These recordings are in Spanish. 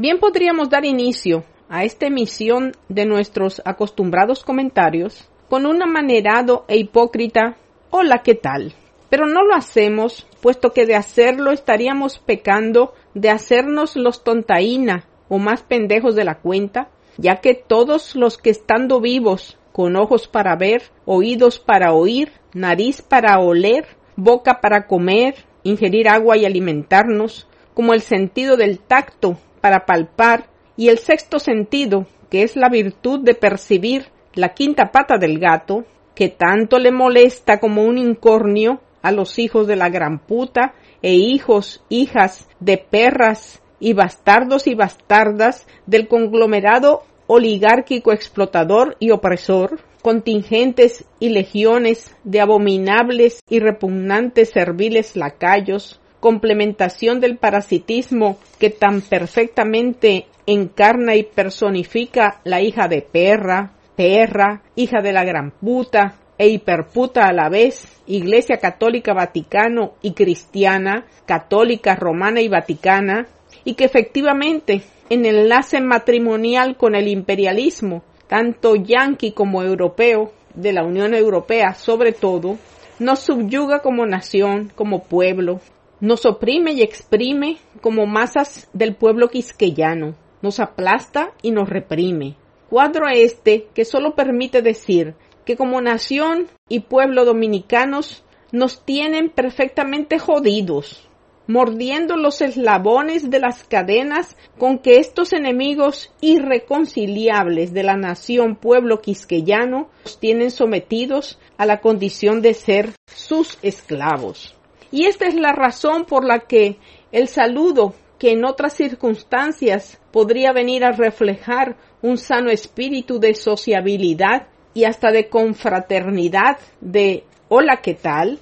Bien podríamos dar inicio a esta emisión de nuestros acostumbrados comentarios con un amanerado e hipócrita Hola, ¿qué tal? Pero no lo hacemos, puesto que de hacerlo estaríamos pecando de hacernos los tontaína o más pendejos de la cuenta, ya que todos los que estando vivos, con ojos para ver, oídos para oír, nariz para oler, boca para comer, ingerir agua y alimentarnos, como el sentido del tacto para palpar y el sexto sentido, que es la virtud de percibir la quinta pata del gato, que tanto le molesta como un incornio a los hijos de la gran puta e hijos, hijas de perras y bastardos y bastardas del conglomerado oligárquico explotador y opresor, contingentes y legiones de abominables y repugnantes serviles lacayos, complementación del parasitismo que tan perfectamente encarna y personifica la hija de perra, perra, hija de la gran puta e hiperputa a la vez, Iglesia Católica Vaticano y Cristiana, Católica Romana y Vaticana, y que efectivamente en enlace matrimonial con el imperialismo, tanto yanqui como europeo, de la Unión Europea sobre todo, nos subyuga como nación, como pueblo, nos oprime y exprime como masas del pueblo quisqueyano, nos aplasta y nos reprime, Cuadro este que solo permite decir que como nación y pueblo dominicanos nos tienen perfectamente jodidos, mordiendo los eslabones de las cadenas con que estos enemigos irreconciliables de la nación pueblo quisqueyano nos tienen sometidos a la condición de ser sus esclavos. Y esta es la razón por la que el saludo que en otras circunstancias podría venir a reflejar un sano espíritu de sociabilidad y hasta de confraternidad, de hola, ¿qué tal?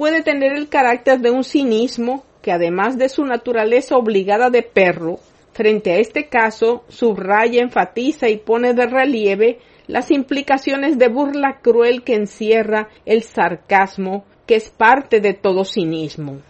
puede tener el carácter de un cinismo que además de su naturaleza obligada de perro, frente a este caso subraya, enfatiza y pone de relieve las implicaciones de burla cruel que encierra el sarcasmo, que es parte de todo cinismo.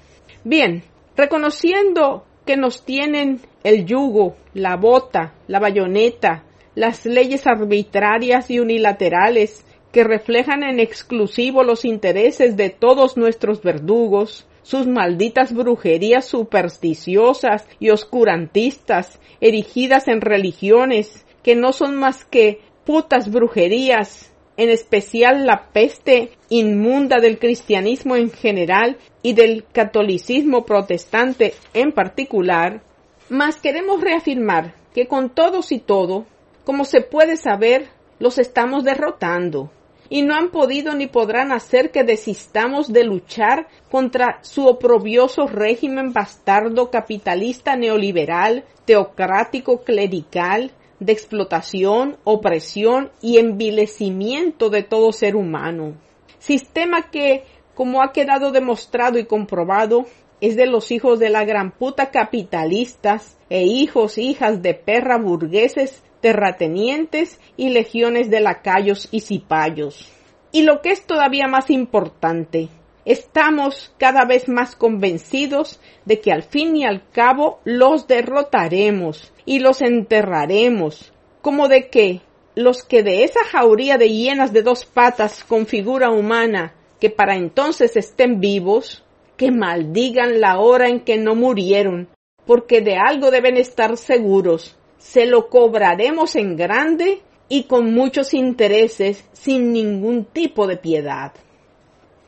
Bien, reconociendo que nos tienen el yugo, la bota, la bayoneta, las leyes arbitrarias y unilaterales que reflejan en exclusivo los intereses de todos nuestros verdugos, sus malditas brujerías supersticiosas y oscurantistas, erigidas en religiones que no son más que putas brujerías, en especial la peste inmunda del cristianismo en general y del catolicismo protestante en particular, mas queremos reafirmar que con todos y todo como se puede saber, los estamos derrotando y no han podido ni podrán hacer que desistamos de luchar contra su oprobioso régimen bastardo capitalista neoliberal, teocrático clerical, de explotación, opresión y envilecimiento de todo ser humano. Sistema que, como ha quedado demostrado y comprobado, es de los hijos de la gran puta capitalistas e hijos, hijas de perra burgueses terratenientes y legiones de lacayos y cipayos. Y lo que es todavía más importante, estamos cada vez más convencidos de que al fin y al cabo los derrotaremos y los enterraremos, como de que los que de esa jauría de hienas de dos patas con figura humana que para entonces estén vivos, que maldigan la hora en que no murieron, porque de algo deben estar seguros, se lo cobraremos en grande y con muchos intereses sin ningún tipo de piedad.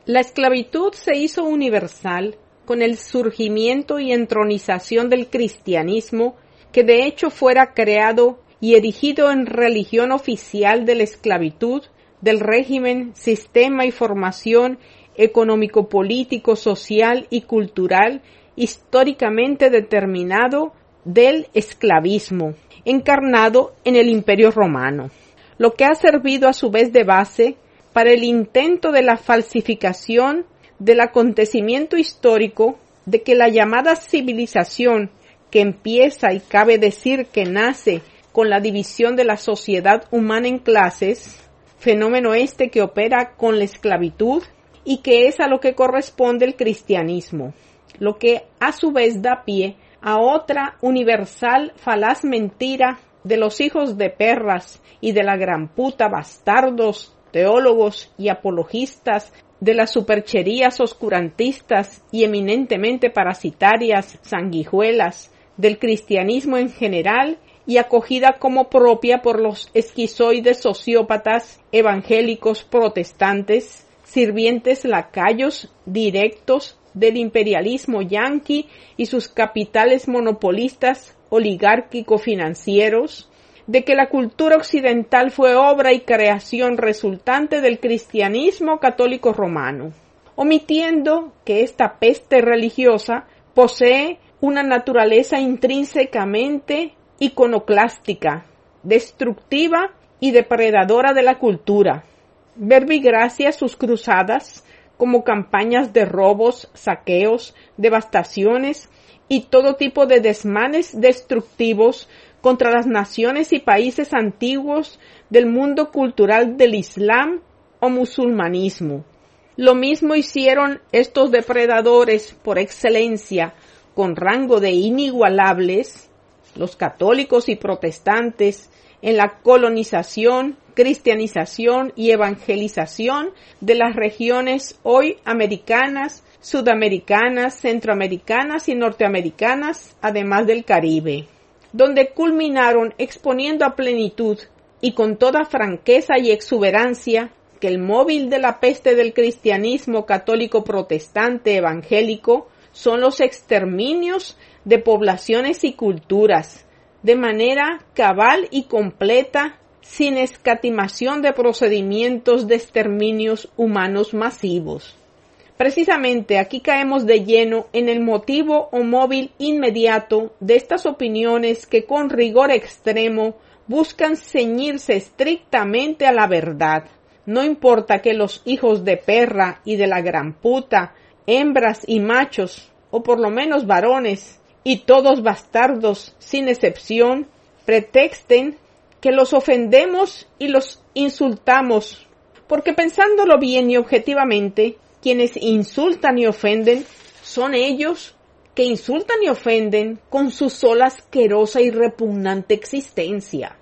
La esclavitud se hizo universal con el surgimiento y entronización del cristianismo, que de hecho fuera creado y erigido en religión oficial de la esclavitud, del régimen, sistema y formación económico, político, social y cultural históricamente determinado del esclavismo, encarnado en el Imperio romano, lo que ha servido a su vez de base para el intento de la falsificación del acontecimiento histórico de que la llamada civilización que empieza y cabe decir que nace con la división de la sociedad humana en clases, fenómeno este que opera con la esclavitud y que es a lo que corresponde el cristianismo, lo que a su vez da pie a otra universal falaz mentira de los hijos de perras y de la gran puta bastardos, teólogos y apologistas de las supercherías oscurantistas y eminentemente parasitarias sanguijuelas del cristianismo en general y acogida como propia por los esquizoides sociópatas evangélicos protestantes, sirvientes lacayos directos del imperialismo yanqui y sus capitales monopolistas oligárquico-financieros, de que la cultura occidental fue obra y creación resultante del cristianismo católico romano, omitiendo que esta peste religiosa posee una naturaleza intrínsecamente iconoclástica, destructiva y depredadora de la cultura. Verbigracia sus cruzadas como campañas de robos, saqueos, devastaciones y todo tipo de desmanes destructivos contra las naciones y países antiguos del mundo cultural del Islam o musulmanismo. Lo mismo hicieron estos depredadores por excelencia con rango de inigualables, los católicos y protestantes, en la colonización, cristianización y evangelización de las regiones hoy americanas, sudamericanas, centroamericanas y norteamericanas, además del Caribe donde culminaron exponiendo a plenitud y con toda franqueza y exuberancia que el móvil de la peste del cristianismo católico protestante evangélico son los exterminios de poblaciones y culturas, de manera cabal y completa, sin escatimación de procedimientos de exterminios humanos masivos. Precisamente aquí caemos de lleno en el motivo o móvil inmediato de estas opiniones que con rigor extremo buscan ceñirse estrictamente a la verdad. No importa que los hijos de perra y de la gran puta, hembras y machos, o por lo menos varones, y todos bastardos sin excepción, pretexten que los ofendemos y los insultamos, porque pensándolo bien y objetivamente, quienes insultan y ofenden son ellos que insultan y ofenden con su sola asquerosa y repugnante existencia.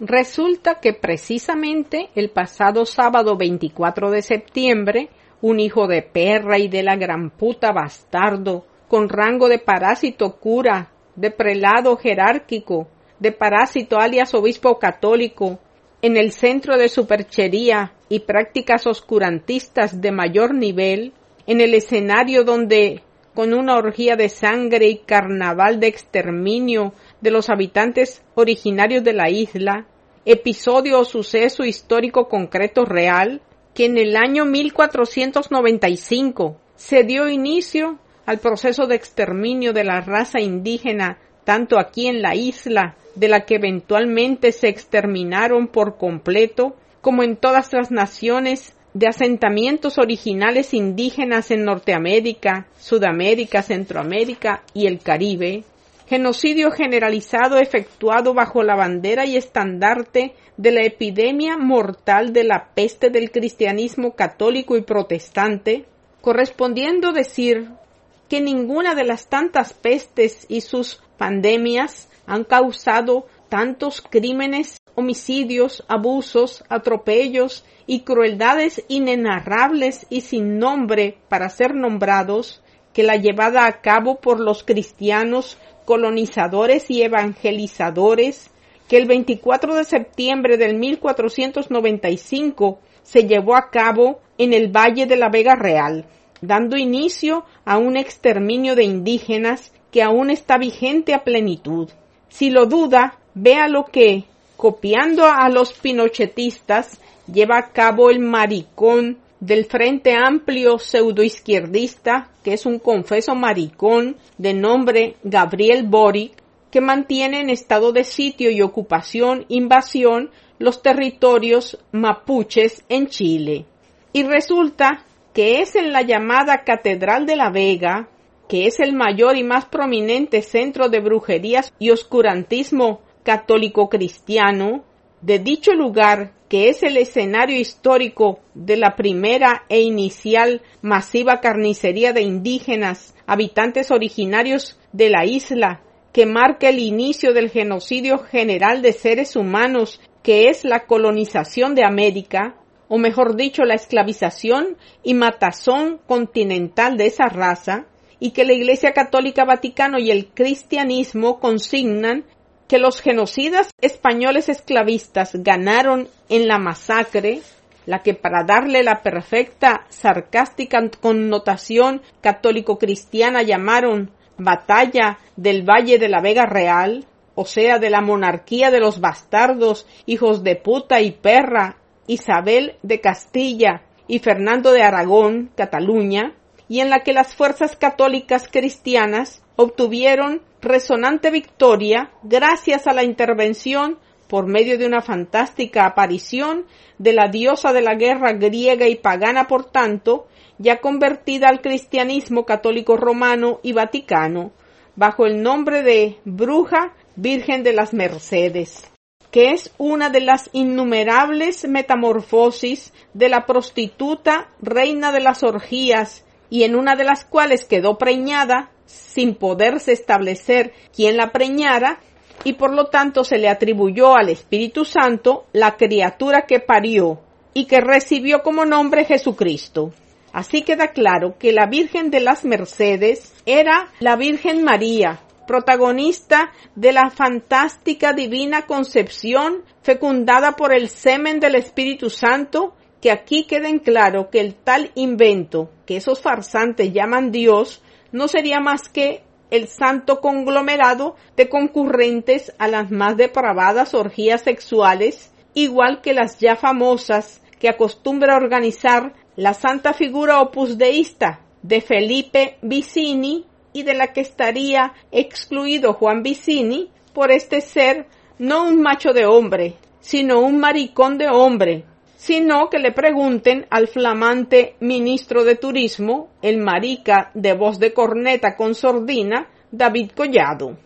Resulta que precisamente el pasado sábado 24 de septiembre, un hijo de perra y de la gran puta bastardo, con rango de parásito cura, de prelado jerárquico, de parásito alias obispo católico, en el centro de superchería y prácticas oscurantistas de mayor nivel, en el escenario donde, con una orgía de sangre y carnaval de exterminio de los habitantes originarios de la isla, episodio o suceso histórico concreto real, que en el año 1495 se dio inicio al proceso de exterminio de la raza indígena tanto aquí en la isla de la que eventualmente se exterminaron por completo, como en todas las naciones de asentamientos originales indígenas en Norteamérica, Sudamérica, Centroamérica y el Caribe, genocidio generalizado efectuado bajo la bandera y estandarte de la epidemia mortal de la peste del cristianismo católico y protestante, correspondiendo decir que ninguna de las tantas pestes y sus pandemias han causado tantos crímenes, homicidios, abusos, atropellos y crueldades inenarrables y sin nombre para ser nombrados que la llevada a cabo por los cristianos colonizadores y evangelizadores que el 24 de septiembre del 1495 se llevó a cabo en el Valle de la Vega Real, dando inicio a un exterminio de indígenas que aún está vigente a plenitud. Si lo duda, vea lo que, copiando a los pinochetistas, lleva a cabo el maricón del Frente Amplio pseudoizquierdista, que es un confeso maricón de nombre Gabriel Boric, que mantiene en estado de sitio y ocupación, invasión, los territorios mapuches en Chile. Y resulta que es en la llamada Catedral de la Vega, que es el mayor y más prominente centro de brujerías y oscurantismo católico cristiano, de dicho lugar, que es el escenario histórico de la primera e inicial masiva carnicería de indígenas, habitantes originarios de la isla que marca el inicio del genocidio general de seres humanos que es la colonización de América, o mejor dicho, la esclavización y matazón continental de esa raza, y que la Iglesia Católica Vaticano y el cristianismo consignan que los genocidas españoles esclavistas ganaron en la masacre, la que para darle la perfecta sarcástica connotación católico-cristiana llamaron batalla del Valle de la Vega Real, o sea, de la monarquía de los bastardos, hijos de puta y perra, Isabel de Castilla y Fernando de Aragón, Cataluña, y en la que las fuerzas católicas cristianas obtuvieron resonante victoria gracias a la intervención por medio de una fantástica aparición de la diosa de la guerra griega y pagana, por tanto, ya convertida al cristianismo católico romano y vaticano, bajo el nombre de Bruja Virgen de las Mercedes, que es una de las innumerables metamorfosis de la prostituta reina de las orgías y en una de las cuales quedó preñada sin poderse establecer quién la preñara y por lo tanto se le atribuyó al Espíritu Santo la criatura que parió y que recibió como nombre Jesucristo. Así queda claro que la Virgen de las Mercedes era la Virgen María, protagonista de la fantástica divina concepción fecundada por el semen del Espíritu Santo, que aquí queden claro que el tal invento que esos farsantes llaman Dios no sería más que el santo conglomerado de concurrentes a las más depravadas orgías sexuales, igual que las ya famosas que acostumbra organizar la santa figura opusdeísta de Felipe Vicini y de la que estaría excluido Juan Vicini por este ser no un macho de hombre, sino un maricón de hombre, sino que le pregunten al flamante ministro de Turismo, el marica de voz de corneta con sordina, David Collado.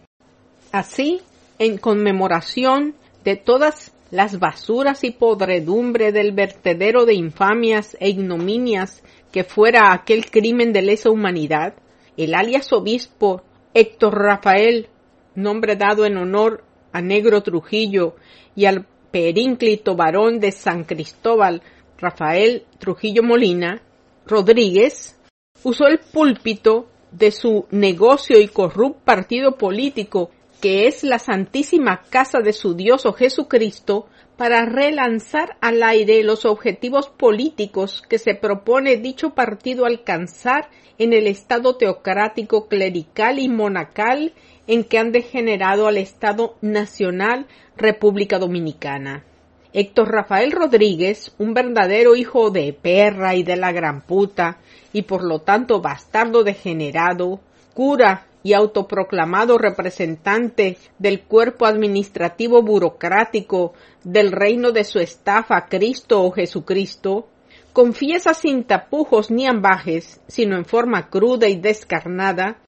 Así, en conmemoración de todas las basuras y podredumbre del vertedero de infamias e ignominias que fuera aquel crimen de lesa humanidad, el alias obispo Héctor Rafael, nombre dado en honor a Negro Trujillo y al perínclito varón de San Cristóbal, Rafael Trujillo Molina, Rodríguez, usó el púlpito de su negocio y corrupto partido político, que es la Santísima Casa de su Dios o Jesucristo, para relanzar al aire los objetivos políticos que se propone dicho partido alcanzar en el Estado teocrático, clerical y monacal en que han degenerado al Estado Nacional República Dominicana. Héctor Rafael Rodríguez, un verdadero hijo de perra y de la gran puta, y por lo tanto bastardo degenerado, cura y autoproclamado representante del cuerpo administrativo burocrático del reino de su estafa Cristo o Jesucristo, confiesa sin tapujos ni ambajes, sino en forma cruda y descarnada,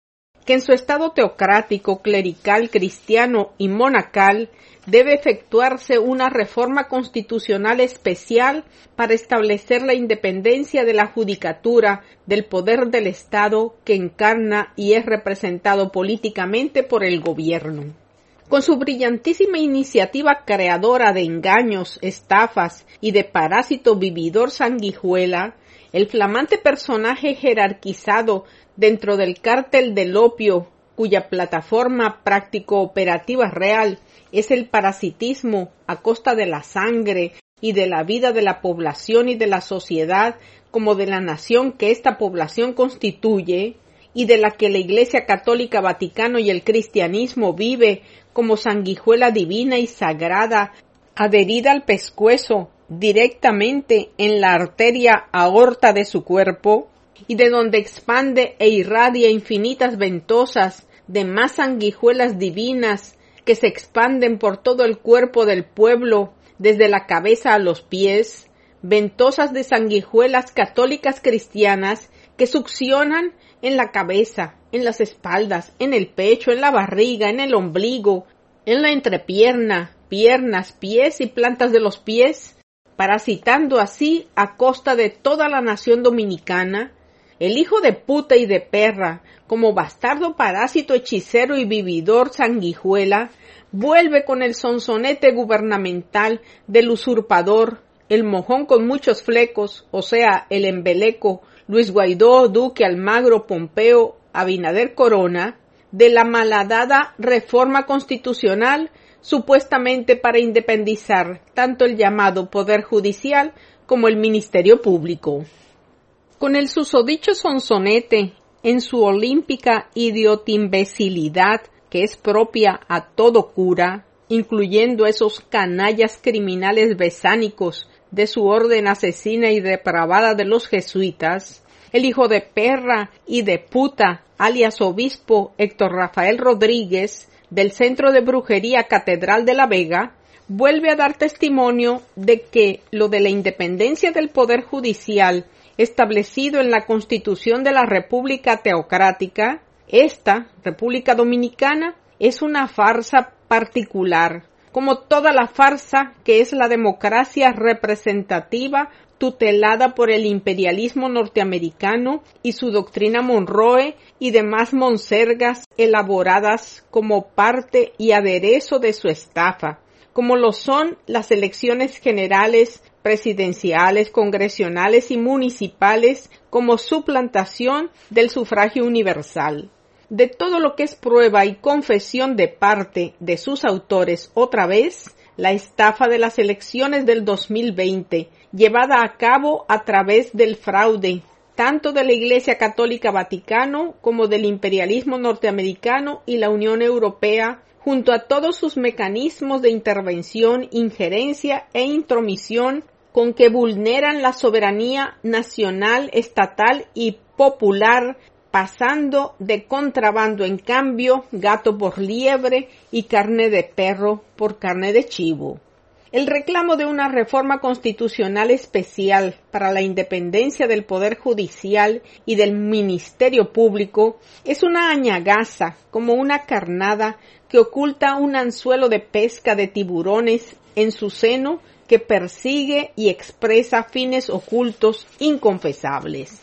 que en su estado teocrático, clerical, cristiano y monacal debe efectuarse una reforma constitucional especial para establecer la independencia de la judicatura del poder del Estado que encarna y es representado políticamente por el gobierno. Con su brillantísima iniciativa creadora de engaños, estafas y de parásito vividor sanguijuela, el flamante personaje jerarquizado dentro del cártel del opio, cuya plataforma práctico operativa real es el parasitismo a costa de la sangre y de la vida de la población y de la sociedad como de la nación que esta población constituye y de la que la Iglesia Católica Vaticano y el cristianismo vive como sanguijuela divina y sagrada adherida al pescuezo directamente en la arteria aorta de su cuerpo, y de donde expande e irradia infinitas ventosas de más sanguijuelas divinas que se expanden por todo el cuerpo del pueblo, desde la cabeza a los pies, ventosas de sanguijuelas católicas cristianas que succionan en la cabeza, en las espaldas, en el pecho, en la barriga, en el ombligo, en la entrepierna, piernas, pies y plantas de los pies, parasitando así a costa de toda la nación dominicana, El hijo de puta y de perra, como bastardo parásito hechicero y vividor sanguijuela, vuelve con el sonsonete gubernamental del usurpador, el mojón con muchos flecos, o sea, el embeleco, Luis Guaidó, Duque Almagro, Pompeo, Abinader Corona, de la malhadada reforma constitucional supuestamente para independizar tanto el llamado Poder Judicial como el Ministerio Público. Con el susodicho sonsonete en su olímpica idiotimbecilidad que es propia a todo cura, incluyendo esos canallas criminales besánicos de su orden asesina y depravada de los jesuitas, el hijo de perra y de puta, alias obispo Héctor Rafael Rodríguez, del Centro de Brujería Catedral de la Vega, vuelve a dar testimonio de que lo de la independencia del Poder Judicial establecido en la Constitución de la República Teocrática esta, República Dominicana, es una farsa particular, como toda la farsa que es la democracia representativa tutelada por el imperialismo norteamericano y su doctrina Monroe y demás monsergas elaboradas como parte y aderezo de su estafa, como lo son las elecciones generales, presidenciales, congresionales y municipales como suplantación del sufragio universal. De todo lo que es prueba y confesión de parte de sus autores otra vez, la estafa de las elecciones del 2020, llevada a cabo a través del fraude, tanto de la Iglesia Católica Vaticano como del imperialismo norteamericano y la Unión Europea, junto a todos sus mecanismos de intervención, injerencia e intromisión con que vulneran la soberanía nacional, estatal y popular pasando de contrabando en cambio gato por liebre y carne de perro por carne de chivo. El reclamo de una reforma constitucional especial para la independencia del Poder Judicial y del Ministerio Público es una añagaza como una carnada que oculta un anzuelo de pesca de tiburones en su seno que persigue y expresa fines ocultos inconfesables.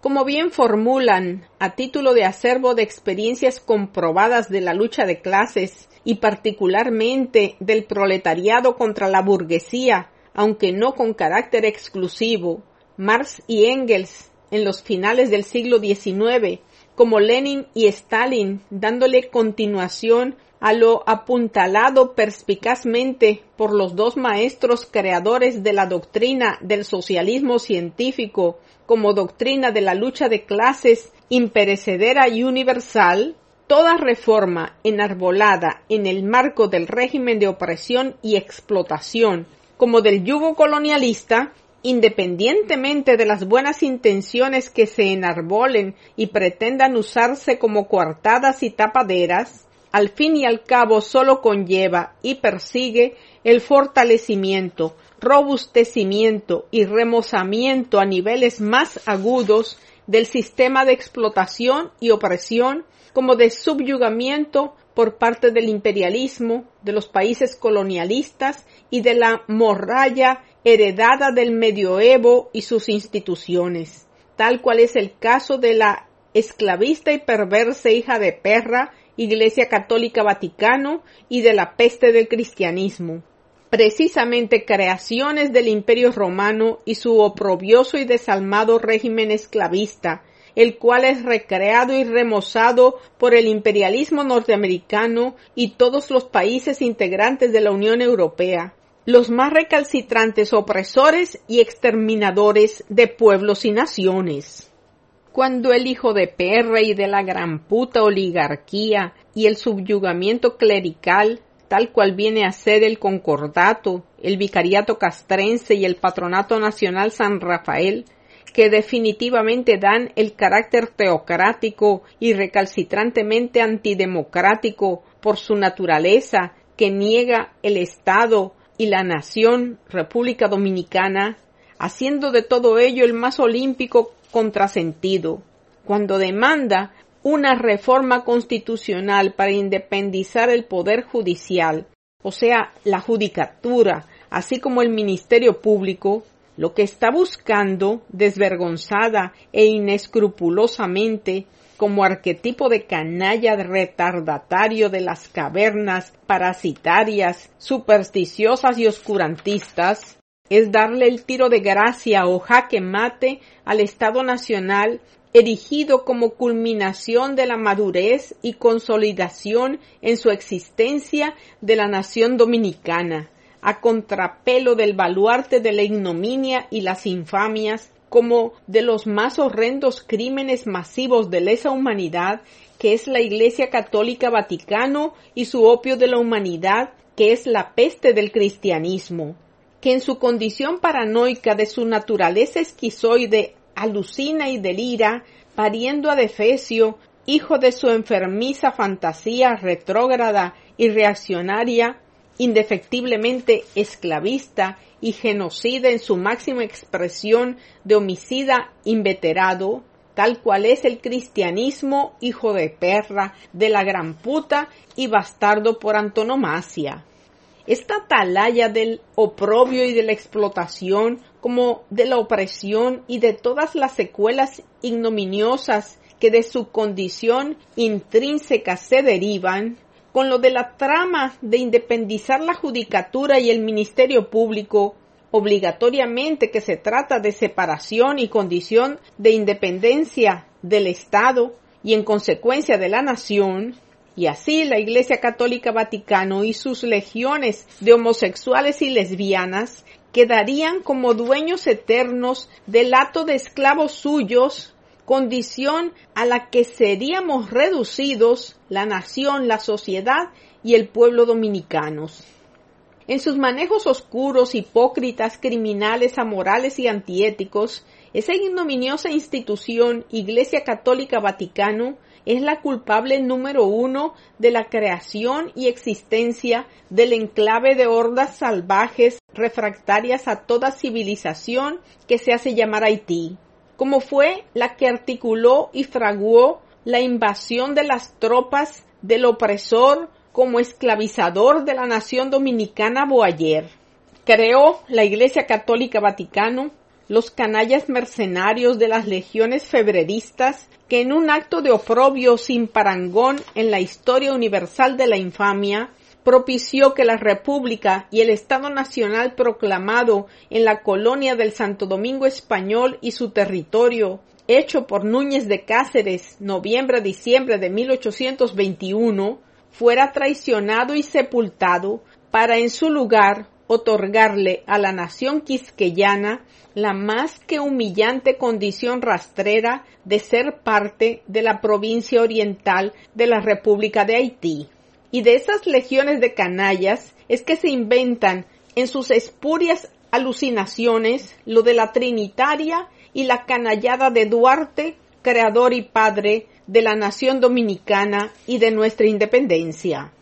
Como bien formulan a título de acervo de experiencias comprobadas de la lucha de clases y particularmente del proletariado contra la burguesía, aunque no con carácter exclusivo, Marx y Engels en los finales del siglo XIX, como Lenin y Stalin, dándole continuación a lo apuntalado perspicazmente por los dos maestros creadores de la doctrina del socialismo científico como doctrina de la lucha de clases imperecedera y universal, toda reforma enarbolada en el marco del régimen de opresión y explotación como del yugo colonialista, independientemente de las buenas intenciones que se enarbolen y pretendan usarse como coartadas y tapaderas, al fin y al cabo solo conlleva y persigue el fortalecimiento, robustecimiento y remozamiento a niveles más agudos del sistema de explotación y opresión como de subyugamiento por parte del imperialismo, de los países colonialistas y de la morralla heredada del medioevo y sus instituciones, tal cual es el caso de la esclavista y perversa hija de perra Iglesia Católica Vaticano y de la peste del cristianismo. Precisamente creaciones del Imperio Romano y su oprobioso y desalmado régimen esclavista, el cual es recreado y remozado por el imperialismo norteamericano y todos los países integrantes de la Unión Europea, los más recalcitrantes opresores y exterminadores de pueblos y naciones cuando el hijo de perra y de la gran puta oligarquía y el subyugamiento clerical, tal cual viene a ser el concordato, el vicariato castrense y el patronato nacional San Rafael, que definitivamente dan el carácter teocrático y recalcitrantemente antidemocrático por su naturaleza, que niega el Estado y la nación República Dominicana, haciendo de todo ello el más olímpico contrasentido cuando demanda una reforma constitucional para independizar el poder judicial, o sea, la judicatura, así como el Ministerio Público, lo que está buscando desvergonzada e inescrupulosamente como arquetipo de canalla retardatario de las cavernas parasitarias, supersticiosas y oscurantistas, es darle el tiro de gracia o jaque mate al Estado Nacional erigido como culminación de la madurez y consolidación en su existencia de la nación dominicana, a contrapelo del baluarte de la ignominia y las infamias, como de los más horrendos crímenes masivos de lesa humanidad, que es la Iglesia Católica Vaticano y su opio de la humanidad, que es la peste del cristianismo, que en su condición paranoica de su naturaleza esquizoide alucina y delira, pariendo a Defesio, hijo de su enfermiza fantasía retrógrada y reaccionaria, indefectiblemente esclavista y genocida en su máxima expresión de homicida inveterado, tal cual es el cristianismo, hijo de perra, de la gran puta y bastardo por antonomasia. Esta atalaya del oprobio y de la explotación, como de la opresión y de todas las secuelas ignominiosas que de su condición intrínseca se derivan, con lo de la trama de independizar la judicatura y el ministerio público, obligatoriamente que se trata de separación y condición de independencia del Estado y en consecuencia de la nación, y así la Iglesia Católica Vaticano y sus legiones de homosexuales y lesbianas quedarían como dueños eternos del hato de esclavos suyos, condición a la que seríamos reducidos la nación, la sociedad y el pueblo dominicanos. En sus manejos oscuros, hipócritas, criminales, amorales y antiéticos, esa ignominiosa institución Iglesia Católica Vaticano es la culpable número uno de la creación y existencia del enclave de hordas salvajes refractarias a toda civilización que se hace llamar Haití, como fue la que articuló y fraguó la invasión de las tropas del opresor como esclavizador de la nación dominicana Boayer. Creó la Iglesia Católica Vaticano los canallas mercenarios de las legiones febreristas que en un acto de oprobio sin parangón en la historia universal de la infamia propició que la República y el Estado Nacional proclamado en la colonia del Santo Domingo Español y su territorio, hecho por Núñez de Cáceres, noviembre-diciembre de 1821, fuera traicionado y sepultado para en su lugar otorgarle a la nación quisqueyana la más que humillante condición rastrera de ser parte de la provincia oriental de la República de Haití. Y de esas legiones de canallas es que se inventan en sus espurias alucinaciones lo de la Trinitaria y la canallada de Duarte, creador y padre de la nación dominicana y de nuestra independencia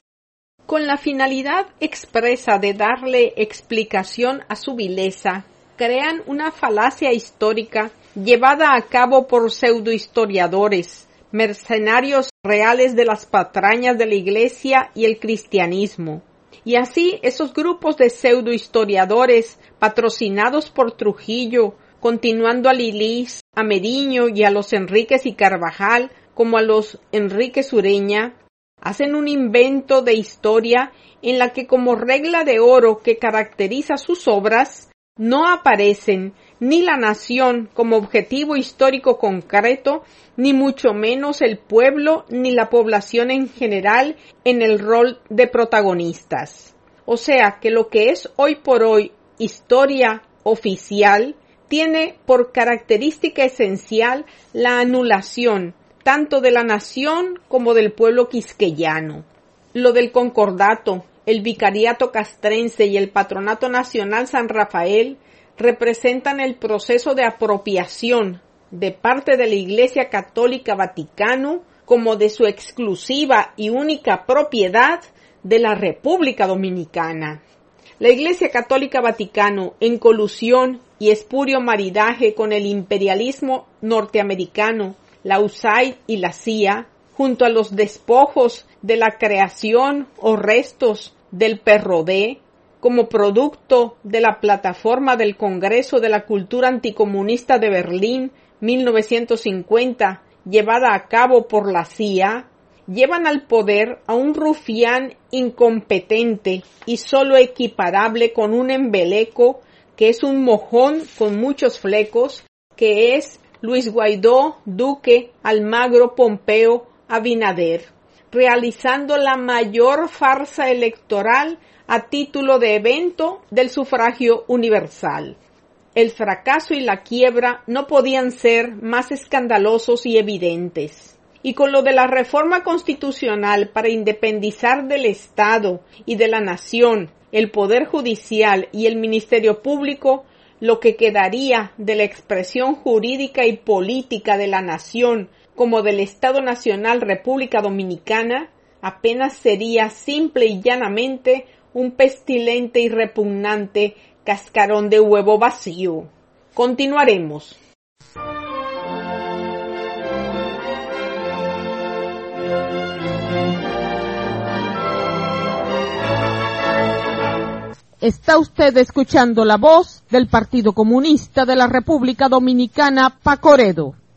con la finalidad expresa de darle explicación a su vileza, crean una falacia histórica llevada a cabo por pseudohistoriadores, mercenarios reales de las patrañas de la Iglesia y el cristianismo. Y así esos grupos de pseudohistoriadores patrocinados por Trujillo, continuando a Lilis, a Mediño y a los Enríquez y Carvajal, como a los Enrique Sureña, hacen un invento de historia en la que como regla de oro que caracteriza sus obras no aparecen ni la nación como objetivo histórico concreto, ni mucho menos el pueblo ni la población en general en el rol de protagonistas. O sea que lo que es hoy por hoy historia oficial tiene por característica esencial la anulación tanto de la nación como del pueblo quisqueyano. Lo del concordato, el vicariato castrense y el patronato nacional San Rafael representan el proceso de apropiación de parte de la Iglesia Católica Vaticano como de su exclusiva y única propiedad de la República Dominicana. La Iglesia Católica Vaticano, en colusión y espurio maridaje con el imperialismo norteamericano, la USAID y la CIA, junto a los despojos de la creación o restos del perrodé, como producto de la plataforma del Congreso de la Cultura Anticomunista de Berlín 1950, llevada a cabo por la CIA, llevan al poder a un rufián incompetente y solo equiparable con un embeleco que es un mojón con muchos flecos, que es Luis Guaidó, Duque, Almagro, Pompeo, Abinader, realizando la mayor farsa electoral a título de evento del sufragio universal. El fracaso y la quiebra no podían ser más escandalosos y evidentes. Y con lo de la reforma constitucional para independizar del Estado y de la nación el Poder Judicial y el Ministerio Público, lo que quedaría de la expresión jurídica y política de la nación como del Estado Nacional República Dominicana, apenas sería simple y llanamente un pestilente y repugnante cascarón de huevo vacío. Continuaremos. Está usted escuchando la voz del Partido Comunista de la República Dominicana, Pacoredo.